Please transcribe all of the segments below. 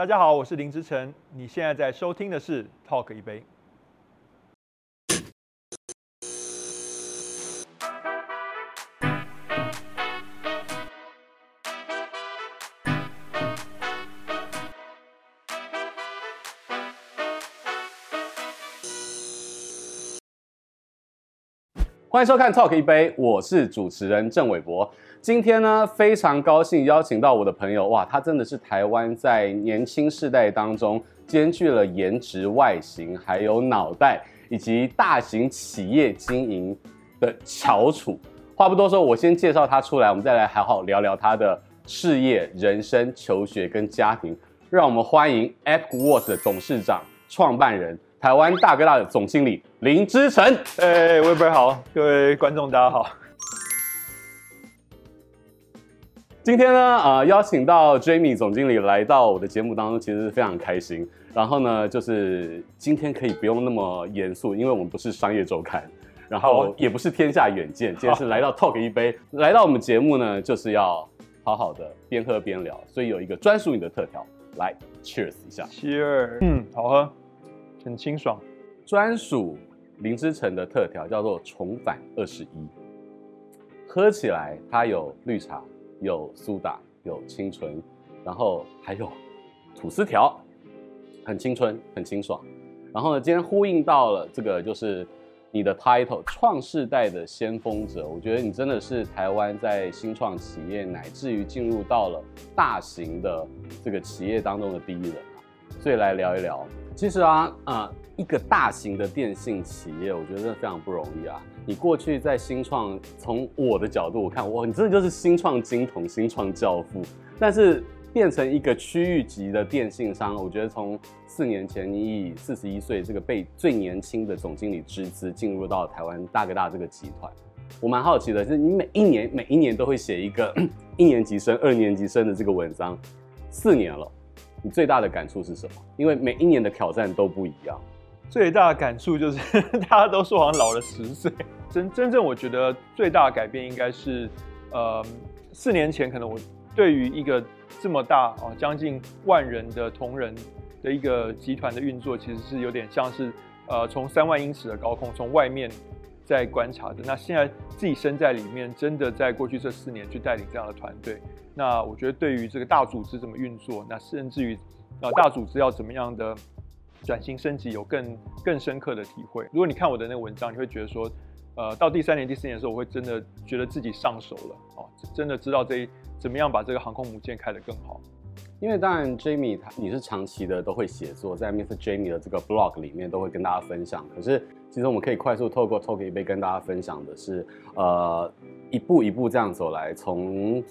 大家好，我是林之晨，你现在在收听的是 Talk 一杯。欢迎收看 Talk 一杯，我是主持人郑伟博。今天呢，非常高兴邀请到我的朋友，哇，他真的是台湾在年轻世代当中兼具了颜值、外形，还有脑袋，以及大型企业经营的翘楚。话不多说，我先介绍他出来，我们再来好好聊聊他的事业、人生、求学跟家庭。让我们欢迎 Epic Words 的董事长、创办人。台湾大哥大的总经理林之晨，哎，Weber 好，各位观众大家好。今天呢，呃，邀请到 Jamie 总经理来到我的节目当中，其实是非常开心。然后呢，就是今天可以不用那么严肃，因为我们不是商业周刊，然后也不是天下远见，今天是 来到 Talk 一杯，来到我们节目呢，就是要好好的边喝边聊，所以有一个专属你的特调，来 Cheers 一下，Cheers，嗯，好喝。很清爽，专属林之晨的特调叫做重返二十一，喝起来它有绿茶，有苏打，有清醇，然后还有吐司条，很青春，很清爽。然后呢，今天呼应到了这个就是你的 title，创世代的先锋者。我觉得你真的是台湾在新创企业乃至于进入到了大型的这个企业当中的第一人啊，所以来聊一聊。其实啊，呃，一个大型的电信企业，我觉得真的非常不容易啊。你过去在新创，从我的角度我看，哇，你真的就是新创金童、新创教父。但是变成一个区域级的电信商，我觉得从四年前你以四十一岁这个被最年轻的总经理之资进入到台湾大哥大这个集团，我蛮好奇的是，你每一年每一年都会写一个 一年级生、二年级生的这个文章，四年了。你最大的感触是什么？因为每一年的挑战都不一样。最大的感触就是 大家都说好像老了十岁。真真正我觉得最大的改变应该是，呃，四年前可能我对于一个这么大哦，将近万人的同仁的一个集团的运作，其实是有点像是呃从三万英尺的高空从外面在观察的。那现在自己身在里面，真的在过去这四年去带领这样的团队。那我觉得，对于这个大组织怎么运作，那甚至于，呃，大组织要怎么样的转型升级，有更更深刻的体会。如果你看我的那个文章，你会觉得说，呃，到第三年、第四年的时候，我会真的觉得自己上手了，哦，真的知道这怎么样把这个航空母舰开得更好。因为当然，Jamie 他你是长期的都会写作，在 Mr. Jamie 的这个 blog 里面都会跟大家分享。可是，其实我们可以快速透过 Talk 一杯跟大家分享的是，呃，一步一步这样走来，从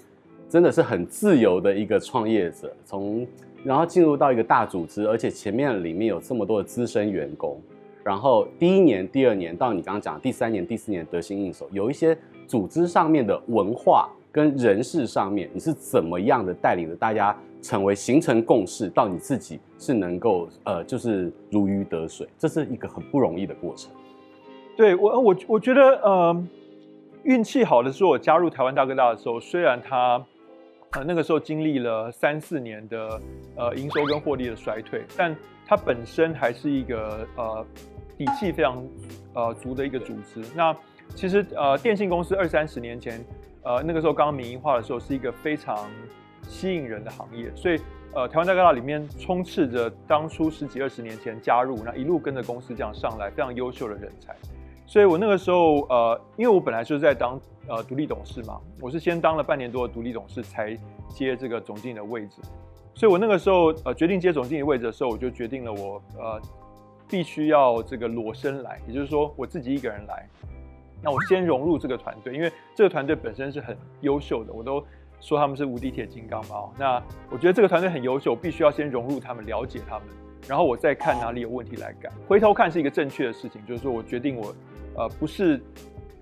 真的是很自由的一个创业者，从然后进入到一个大组织，而且前面里面有这么多的资深员工，然后第一年、第二年到你刚刚讲的第三年、第四年得心应手，有一些组织上面的文化跟人事上面，你是怎么样的带领着大家成为形成共识，到你自己是能够呃就是如鱼得水，这是一个很不容易的过程。对我我我觉得呃运气好的是我加入台湾大哥大的时候，虽然他。呃，那个时候经历了三四年的呃营收跟获利的衰退，但它本身还是一个呃底气非常呃足的一个组织。那其实呃电信公司二三十年前，呃那个时候刚刚民营化的时候，是一个非常吸引人的行业。所以呃台湾大哥大里面充斥着当初十几二十年前加入，那一路跟着公司这样上来非常优秀的人才。所以我那个时候呃，因为我本来就是在当。呃，独立董事嘛，我是先当了半年多的独立董事，才接这个总经理的位置。所以我那个时候呃决定接总经理位置的时候，我就决定了我呃必须要这个裸身来，也就是说我自己一个人来。那我先融入这个团队，因为这个团队本身是很优秀的，我都说他们是无敌铁金刚嘛。那我觉得这个团队很优秀，必须要先融入他们，了解他们，然后我再看哪里有问题来改。回头看是一个正确的事情，就是说我决定我呃不是。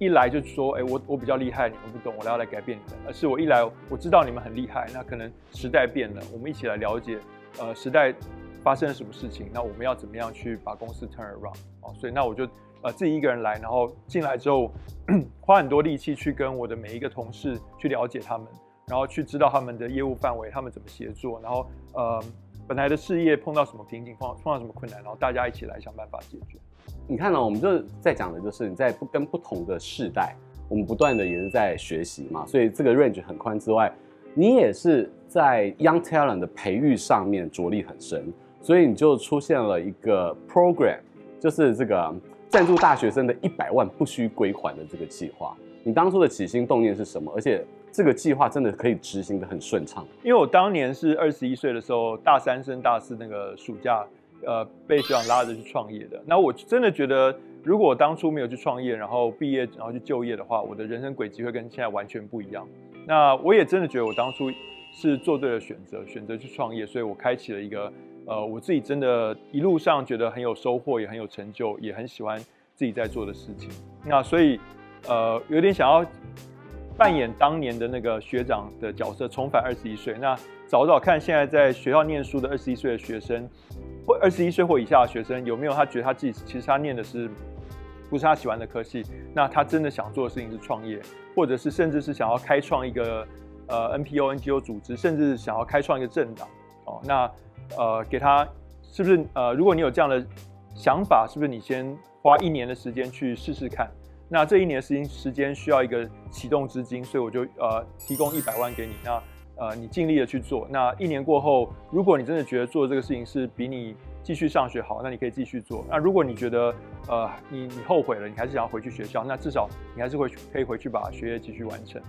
一来就说，哎，我我比较厉害，你们不懂，我要来改变你们。而是我一来，我知道你们很厉害，那可能时代变了，我们一起来了解，呃，时代发生了什么事情，那我们要怎么样去把公司 turn around 哦，所以那我就呃自己一个人来，然后进来之后，花很多力气去跟我的每一个同事去了解他们，然后去知道他们的业务范围，他们怎么协作，然后呃本来的事业碰到什么瓶颈，碰碰到什么困难，然后大家一起来想办法解决。你看呢、哦？我们就在讲的就是你在不跟不同的世代，我们不断的也是在学习嘛，所以这个 range 很宽之外，你也是在 young talent 的培育上面着力很深，所以你就出现了一个 program，就是这个赞助大学生的一百万不需归还的这个计划。你当初的起心动念是什么？而且这个计划真的可以执行得很顺畅？因为我当年是二十一岁的时候，大三升大四那个暑假。呃，被学长拉着去创业的。那我真的觉得，如果我当初没有去创业，然后毕业，然后去就业的话，我的人生轨迹会跟现在完全不一样。那我也真的觉得，我当初是做对了选择，选择去创业，所以我开启了一个呃，我自己真的一路上觉得很有收获，也很有成就，也很喜欢自己在做的事情。那所以呃，有点想要扮演当年的那个学长的角色，重返二十一岁。那找找看，现在在学校念书的二十一岁的学生。或二十一岁或以下的学生有没有他觉得他自己其实他念的是不是他喜欢的科系？那他真的想做的事情是创业，或者是甚至是想要开创一个呃 NPO NGO 组织，甚至是想要开创一个政党哦。那呃给他是不是呃如果你有这样的想法，是不是你先花一年的时间去试试看？那这一年时间时间需要一个启动资金，所以我就呃提供一百万给你。那呃，你尽力的去做，那一年过后，如果你真的觉得做这个事情是比你继续上学好，那你可以继续做。那如果你觉得呃你你后悔了，你还是想要回去学校，那至少你还是会可以回去把学业继续完成。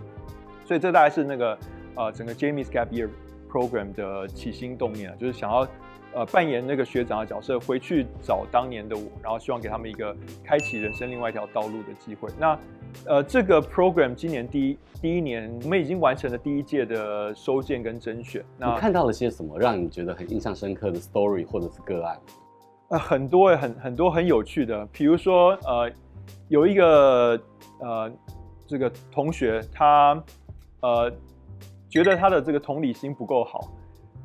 所以这大概是那个呃整个 Jamie's Gap Year Program 的起心动念啊，就是想要呃扮演那个学长的角色，回去找当年的我，然后希望给他们一个开启人生另外一条道路的机会。那呃，这个 program 今年第一第一年，我们已经完成了第一届的收件跟甄选。那你看到了些什么，让你觉得很印象深刻的 story 或者是个案？呃，很多很很多很有趣的，比如说呃，有一个呃这个同学，他呃觉得他的这个同理心不够好，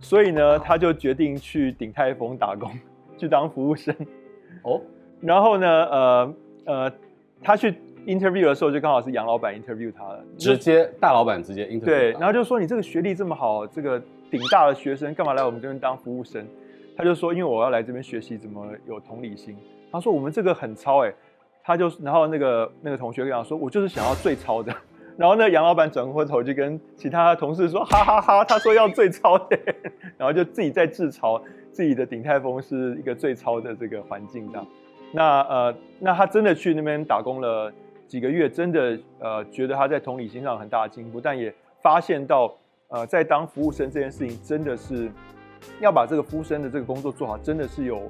所以呢，他就决定去鼎泰丰打工，去当服务生。哦，然后呢，呃呃，他去。interview 的时候就刚好是杨老板 interview 他了，直接大老板直接 interview 对，然后就说，你这个学历这么好，这个顶大的学生干嘛来我们这边当服务生？他就说，因为我要来这边学习怎么有同理心。他说我们这个很糙哎，他就然后那个那个同学跟他说，我就是想要最糙的。然后那个杨老板转过头就跟其他同事说，哈哈哈，他说要最糙的，然后就自己在自嘲自己的鼎泰丰是一个最糙的这个环境这样。那呃，那他真的去那边打工了。几个月真的呃，觉得他在同理心上有很大的进步，但也发现到呃，在当服务生这件事情真的是要把这个服务生的这个工作做好，真的是有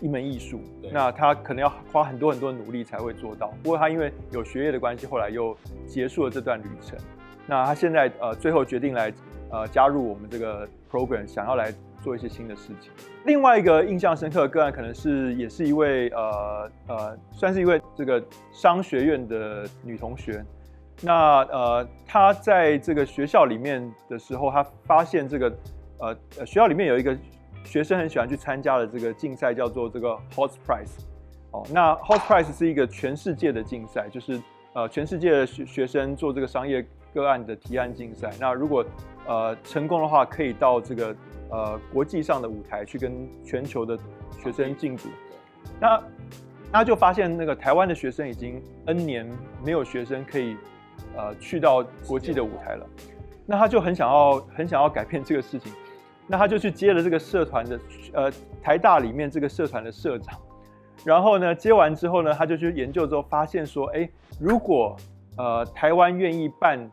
一门艺术。那他可能要花很多很多努力才会做到。不过他因为有学业的关系，后来又结束了这段旅程。那他现在呃，最后决定来呃加入我们这个 program，想要来。做一些新的事情。另外一个印象深刻的个案，可能是也是一位呃呃，算是一位这个商学院的女同学。那呃，她在这个学校里面的时候，她发现这个呃学校里面有一个学生很喜欢去参加的这个竞赛，叫做这个 HOT Prize。哦，那 HOT Prize 是一个全世界的竞赛，就是呃全世界的学学生做这个商业个案的提案竞赛。那如果呃成功的话，可以到这个。呃，国际上的舞台去跟全球的学生竞逐，那他就发现那个台湾的学生已经 N 年没有学生可以呃去到国际的舞台了，那他就很想要很想要改变这个事情，那他就去接了这个社团的呃台大里面这个社团的社长，然后呢接完之后呢，他就去研究之后发现说，哎，如果呃台湾愿意办。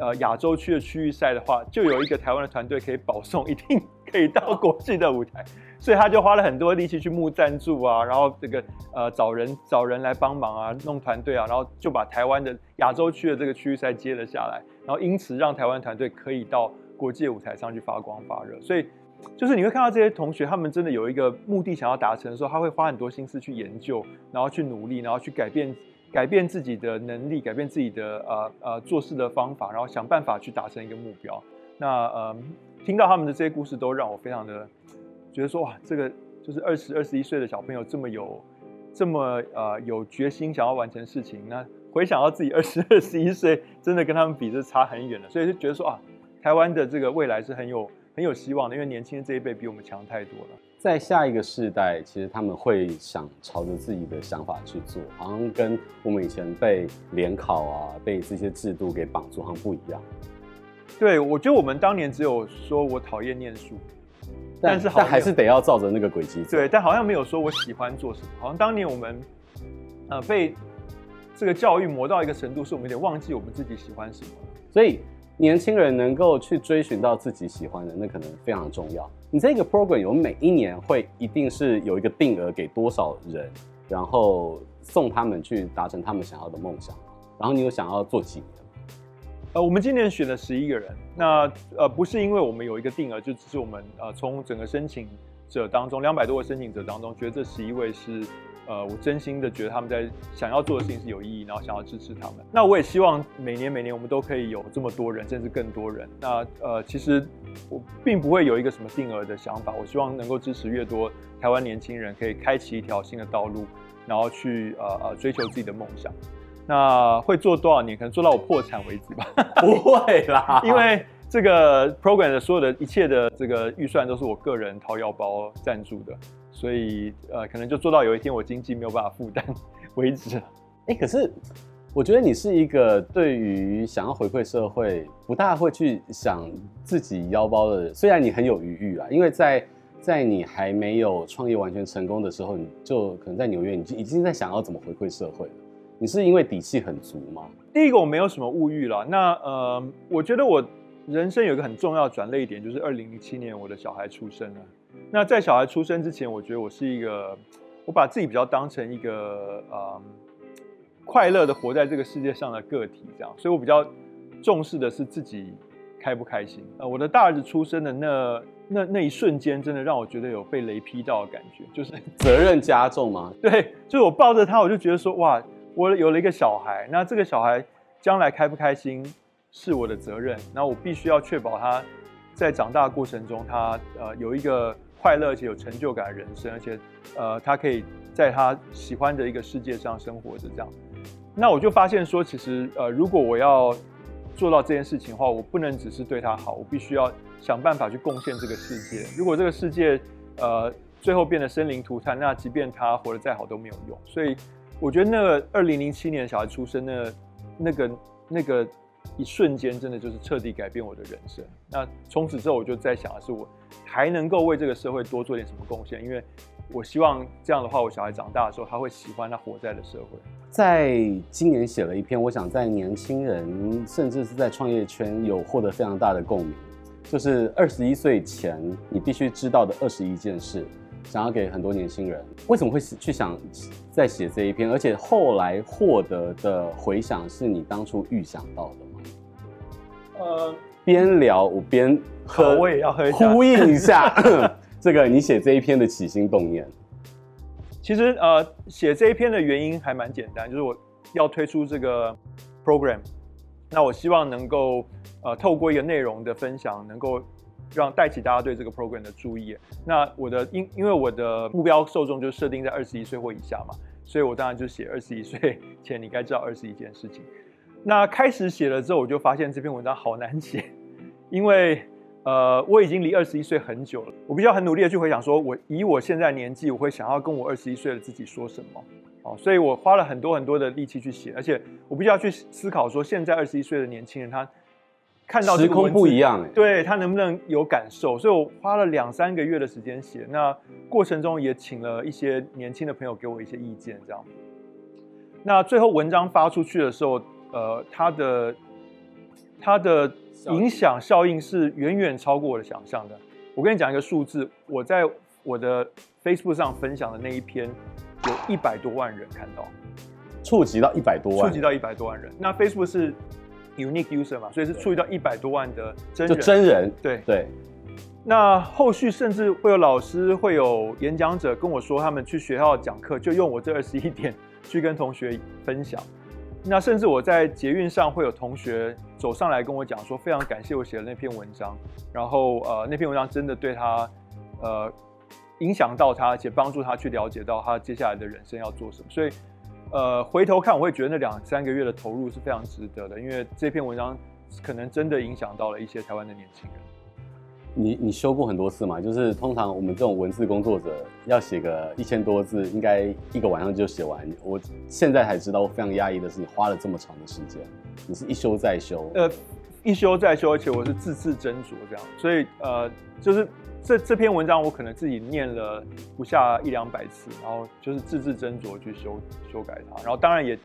呃，亚洲区的区域赛的话，就有一个台湾的团队可以保送，一定可以到国际的舞台，所以他就花了很多力气去募赞助啊，然后这个呃找人找人来帮忙啊，弄团队啊，然后就把台湾的亚洲区的这个区域赛接了下来，然后因此让台湾团队可以到国际舞台上去发光发热。所以就是你会看到这些同学，他们真的有一个目的想要达成的时候，他会花很多心思去研究，然后去努力，然后去改变。改变自己的能力，改变自己的呃呃做事的方法，然后想办法去达成一个目标。那呃，听到他们的这些故事，都让我非常的觉得说哇，这个就是二十二十一岁的小朋友这么有这么呃有决心想要完成事情。那回想到自己二十二十一岁，真的跟他们比，是差很远的。所以就觉得说啊，台湾的这个未来是很有很有希望的，因为年轻人这一辈比我们强太多了。在下一个世代，其实他们会想朝着自己的想法去做，好像跟我们以前被联考啊、被这些制度给绑住，好像不一样。对，我觉得我们当年只有说我讨厌念书，但，但是但还是得要照着那个轨迹走。对，但好像没有说我喜欢做什么。好像当年我们呃被这个教育磨到一个程度，是我们有点忘记我们自己喜欢什么。所以年轻人能够去追寻到自己喜欢的，那可能非常重要。你这个 program 有每一年会一定是有一个定额给多少人，然后送他们去达成他们想要的梦想，然后你有想要做几年？呃，我们今年选了十一个人，那呃不是因为我们有一个定额，就只是我们呃从整个申请者当中两百多个申请者当中，觉得这十一位是。呃，我真心的觉得他们在想要做的事情是有意义，然后想要支持他们。那我也希望每年每年我们都可以有这么多人，甚至更多人。那呃，其实我并不会有一个什么定额的想法，我希望能够支持越多台湾年轻人，可以开启一条新的道路，然后去呃呃追求自己的梦想。那会做多少年？可能做到我破产为止吧？不会啦，因为这个 program 的所有的一切的这个预算都是我个人掏腰包赞助的。所以，呃，可能就做到有一天我经济没有办法负担 为止。哎，可是我觉得你是一个对于想要回馈社会不大会去想自己腰包的人。虽然你很有余裕啊，因为在在你还没有创业完全成功的时候，你就可能在纽约，你就已经在想要怎么回馈社会了。你是因为底气很足吗？第一个，我没有什么物欲了。那呃，我觉得我人生有一个很重要的转捩点，就是二零零七年我的小孩出生了。那在小孩出生之前，我觉得我是一个，我把自己比较当成一个呃快乐的活在这个世界上的个体，这样，所以我比较重视的是自己开不开心。呃，我的大儿子出生的那那那一瞬间，真的让我觉得有被雷劈到的感觉，就是 责任加重吗？对，就是我抱着他，我就觉得说，哇，我有了一个小孩，那这个小孩将来开不开心是我的责任，那我必须要确保他在长大的过程中，他呃有一个。快乐且有成就感的人生，而且，呃，他可以在他喜欢的一个世界上生活着，这样。那我就发现说，其实，呃，如果我要做到这件事情的话，我不能只是对他好，我必须要想办法去贡献这个世界。如果这个世界，呃，最后变得生灵涂炭，那即便他活得再好都没有用。所以，我觉得那个二零零七年小孩出生的，那个那个一瞬间，真的就是彻底改变我的人生。那从此之后，我就在想的是我。还能够为这个社会多做点什么贡献？因为我希望这样的话，我小孩长大的时候，他会喜欢他活在的社会。在今年写了一篇，我想在年轻人甚至是在创业圈有获得非常大的共鸣，就是二十一岁前你必须知道的二十一件事，想要给很多年轻人。为什么会去想再写这一篇？而且后来获得的回响是你当初预想到的？呃。边聊我边喝，我也要喝一下，呼应一下 这个你写这一篇的起心动念。其实呃，写这一篇的原因还蛮简单，就是我要推出这个 program，那我希望能够呃透过一个内容的分享，能够让带起大家对这个 program 的注意。那我的因因为我的目标受众就设定在二十一岁或以下嘛，所以我当然就写二十一岁前你该知道二十一件事情。那开始写了之后，我就发现这篇文章好难写。因为，呃，我已经离二十一岁很久了，我必须要很努力的去回想，说我以我现在年纪，我会想要跟我二十一岁的自己说什么，哦，所以我花了很多很多的力气去写，而且我必须要去思考，说现在二十一岁的年轻人他看到时空不一样，对他能不能有感受，所以我花了两三个月的时间写，那过程中也请了一些年轻的朋友给我一些意见，这样，那最后文章发出去的时候，呃，他的他的。影响效应是远远超过我的想象的。我跟你讲一个数字，我在我的 Facebook 上分享的那一篇，有一百多万人看到，触及到一百多万，触及到一百多万人。那 Facebook 是 unique user 嘛，所以是触及到一百多万的真人。就真人，对对。那后续甚至会有老师、会有演讲者跟我说，他们去学校讲课，就用我这二十一点去跟同学分享。那甚至我在捷运上会有同学走上来跟我讲说，非常感谢我写的那篇文章，然后呃那篇文章真的对他呃影响到他，而且帮助他去了解到他接下来的人生要做什么。所以呃回头看我会觉得那两三个月的投入是非常值得的，因为这篇文章可能真的影响到了一些台湾的年轻人。你你修过很多次嘛？就是通常我们这种文字工作者要写个一千多字，应该一个晚上就写完。我现在才知道，我非常压抑的是你花了这么长的时间，你是一修再修。呃，一修再修，而且我是字字斟酌这样，所以呃，就是这这篇文章我可能自己念了不下一两百次，然后就是字字斟酌去修修改它，然后当然也。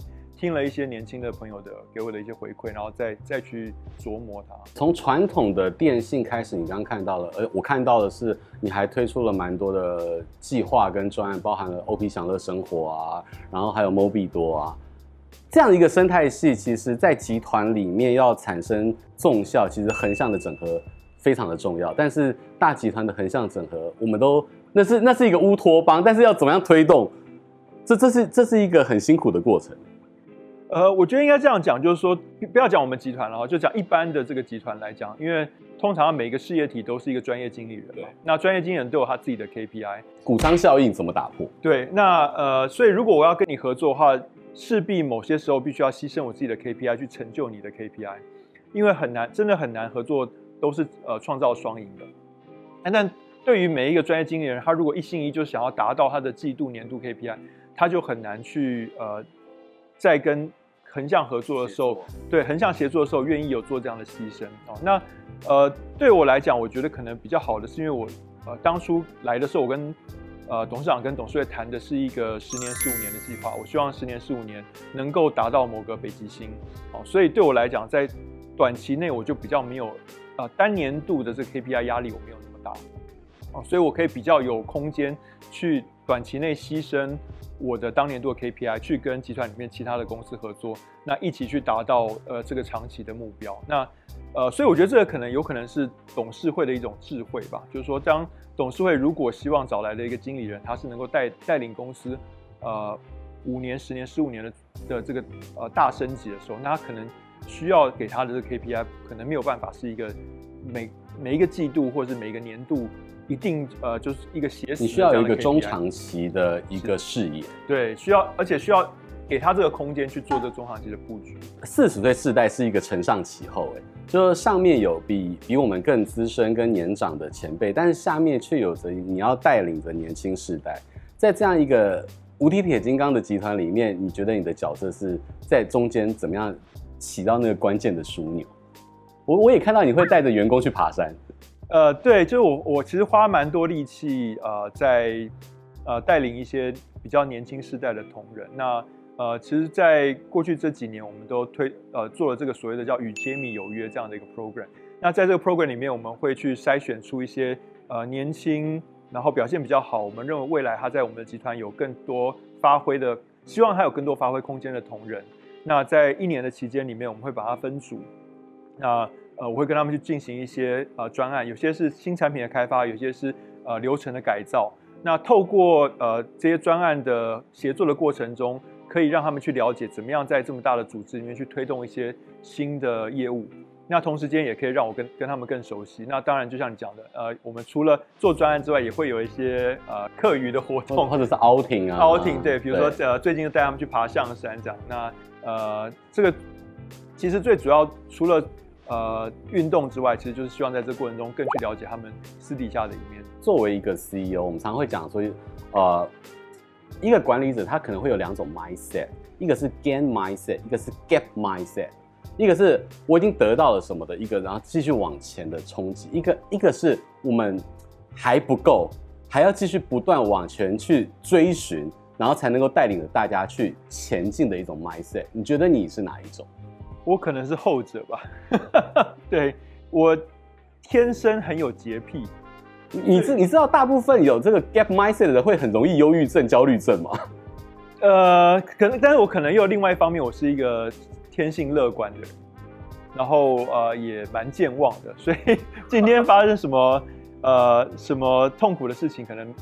听了一些年轻的朋友的给我的一些回馈，然后再再去琢磨它。从传统的电信开始，你刚刚看到了，呃，我看到的是你还推出了蛮多的计划跟专案，包含了 OP 享乐生活啊，然后还有 MOBI 多啊，这样一个生态系，其实在集团里面要产生综效，其实横向的整合非常的重要。但是大集团的横向整合，我们都那是那是一个乌托邦，但是要怎么样推动？这这是这是一个很辛苦的过程。呃，我觉得应该这样讲，就是说，不要讲我们集团了，就讲一般的这个集团来讲，因为通常每一个事业体都是一个专业经理人嘛，那专业经理人都有他自己的 KPI，股仓效应怎么打破？对，那呃，所以如果我要跟你合作的话，势必某些时候必须要牺牲我自己的 KPI 去成就你的 KPI，因为很难，真的很难合作都是呃创造双赢的。但对于每一个专业经理人，他如果一心一意就想要达到他的季度、年度 KPI，他就很难去呃再跟。横向合作的时候，对横向协作的时候，愿意有做这样的牺牲哦。那呃，对我来讲，我觉得可能比较好的是，因为我呃当初来的时候，我跟呃董事长跟董事会谈的是一个十年、十五年的计划。我希望十年、十五年能够达到某个北极星哦。所以对我来讲，在短期内我就比较没有呃单年度的这个 KPI 压力，我没有那么大哦，所以我可以比较有空间去短期内牺牲。我的当年度的 KPI 去跟集团里面其他的公司合作，那一起去达到呃这个长期的目标。那呃，所以我觉得这个可能有可能是董事会的一种智慧吧，就是说，当董事会如果希望找来的一个经理人，他是能够带带领公司呃五年、十年、十五年的的这个呃大升级的时候，那他可能需要给他的这个 KPI 可能没有办法是一个每每一个季度或者是每一个年度。一定呃，就是一个协，你需要有一个中长期的一个视野，对，需要，而且需要给他这个空间去做这个中长期的布局。四十岁世代是一个承上启后，哎，就是上面有比比我们更资深跟年长的前辈，但是下面却有着你要带领着年轻世代，在这样一个无敌铁金刚的集团里面，你觉得你的角色是在中间怎么样起到那个关键的枢纽？我我也看到你会带着员工去爬山。呃，对，就是我，我其实花蛮多力气，呃，在呃带领一些比较年轻世代的同仁。那呃，其实，在过去这几年，我们都推呃做了这个所谓的叫“与杰米有约”这样的一个 program。那在这个 program 里面，我们会去筛选出一些呃年轻，然后表现比较好，我们认为未来他在我们的集团有更多发挥的，希望他有更多发挥空间的同仁。那在一年的期间里面，我们会把它分组。那呃，我会跟他们去进行一些呃专案，有些是新产品的开发，有些是呃流程的改造。那透过呃这些专案的协作的过程中，可以让他们去了解怎么样在这么大的组织里面去推动一些新的业务。那同时间也可以让我跟跟他们更熟悉。那当然，就像你讲的，呃，我们除了做专案之外，也会有一些呃课余的活动，或者是 outing 啊，outing 对，比如说呃最近带他们去爬象山这样。那呃这个其实最主要除了呃，运动之外，其实就是希望在这过程中更去了解他们私底下的一面。作为一个 CEO，我们常常会讲说，呃，一个管理者他可能会有两种 mindset，一个是 gain mindset，一个是 gap mindset。一个是我已经得到了什么的一个，然后继续往前的冲击；一个一个是我们还不够，还要继续不断往前去追寻，然后才能够带领着大家去前进的一种 mindset。你觉得你是哪一种？我可能是后者吧，对，我天生很有洁癖。你知你知道大部分有这个 gap mindset 的人会很容易忧郁症、焦虑症吗？呃，可能，但是我可能又有另外一方面，我是一个天性乐观的人，然后呃也蛮健忘的，所以今天发生什么呃什么痛苦的事情，可能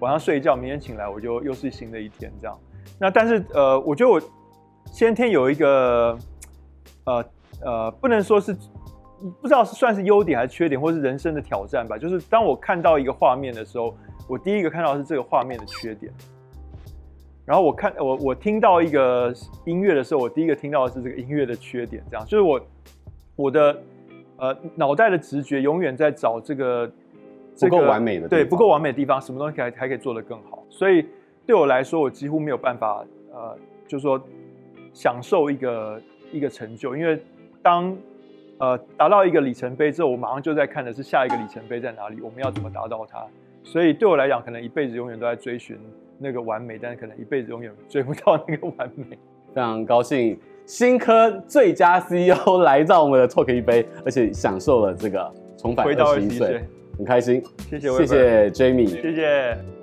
晚上睡一觉，明天醒来我就又是新的一天这样。那但是呃，我觉得我先天有一个。呃呃，不能说是不知道是算是优点还是缺点，或是人生的挑战吧。就是当我看到一个画面的时候，我第一个看到的是这个画面的缺点。然后我看我我听到一个音乐的时候，我第一个听到的是这个音乐的缺点。这样就是我我的呃，脑袋的直觉永远在找这个不够完美的地方，对，不够完美的地方，什么东西还还可以做得更好。所以对我来说，我几乎没有办法，呃，就是说享受一个一个成就，因为当呃达到一个里程碑之后，我马上就在看的是下一个里程碑在哪里，我们要怎么达到它。所以对我来讲，可能一辈子永远都在追寻那个完美，但是可能一辈子永远追不到那个完美。非常高兴，新科最佳 CEO 来到我们的 Talk 一杯，而且享受了这个重返二十一岁，很开心。谢谢，谢谢 Jamie，谢谢。